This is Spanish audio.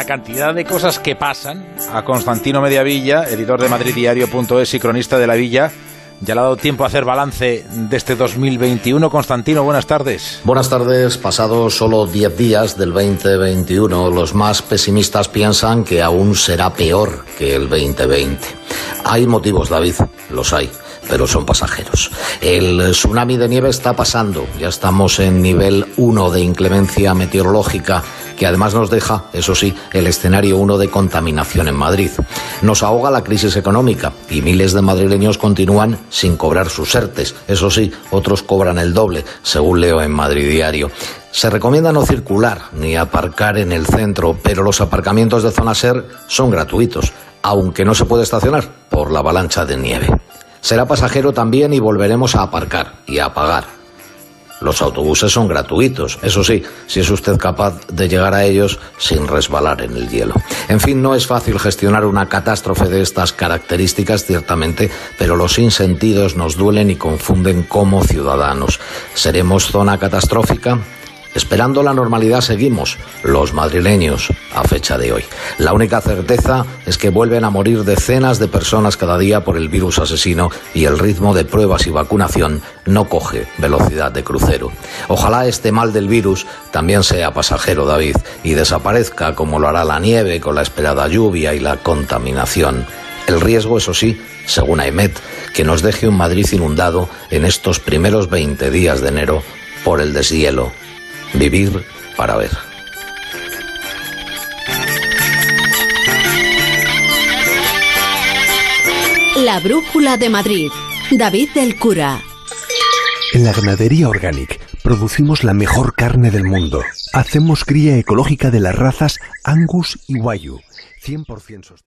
la cantidad de cosas que pasan a Constantino Mediavilla, editor de madriddiario.es y cronista de la Villa, ya le ha dado tiempo a hacer balance de este 2021. Constantino, buenas tardes. Buenas tardes. Pasados solo 10 días del 2021, los más pesimistas piensan que aún será peor que el 2020. Hay motivos, David, los hay pero son pasajeros. El tsunami de nieve está pasando, ya estamos en nivel 1 de inclemencia meteorológica que además nos deja, eso sí, el escenario 1 de contaminación en Madrid. Nos ahoga la crisis económica y miles de madrileños continúan sin cobrar sus ERTES. Eso sí, otros cobran el doble, según leo en Madrid Diario. Se recomienda no circular ni aparcar en el centro, pero los aparcamientos de zona SER son gratuitos, aunque no se puede estacionar por la avalancha de nieve. Será pasajero también y volveremos a aparcar y a pagar. Los autobuses son gratuitos, eso sí, si es usted capaz de llegar a ellos sin resbalar en el hielo. En fin, no es fácil gestionar una catástrofe de estas características, ciertamente, pero los insentidos nos duelen y confunden como ciudadanos. ¿Seremos zona catastrófica? Esperando la normalidad seguimos, los madrileños, a fecha de hoy. La única certeza es que vuelven a morir decenas de personas cada día por el virus asesino y el ritmo de pruebas y vacunación no coge velocidad de crucero. Ojalá este mal del virus también sea pasajero, David, y desaparezca como lo hará la nieve con la esperada lluvia y la contaminación. El riesgo, eso sí, según AEMET, que nos deje un Madrid inundado en estos primeros 20 días de enero por el deshielo Vivir para ver. La Brújula de Madrid. David del Cura. En la ganadería Organic producimos la mejor carne del mundo. Hacemos cría ecológica de las razas Angus y Wayu, 100% sostenible.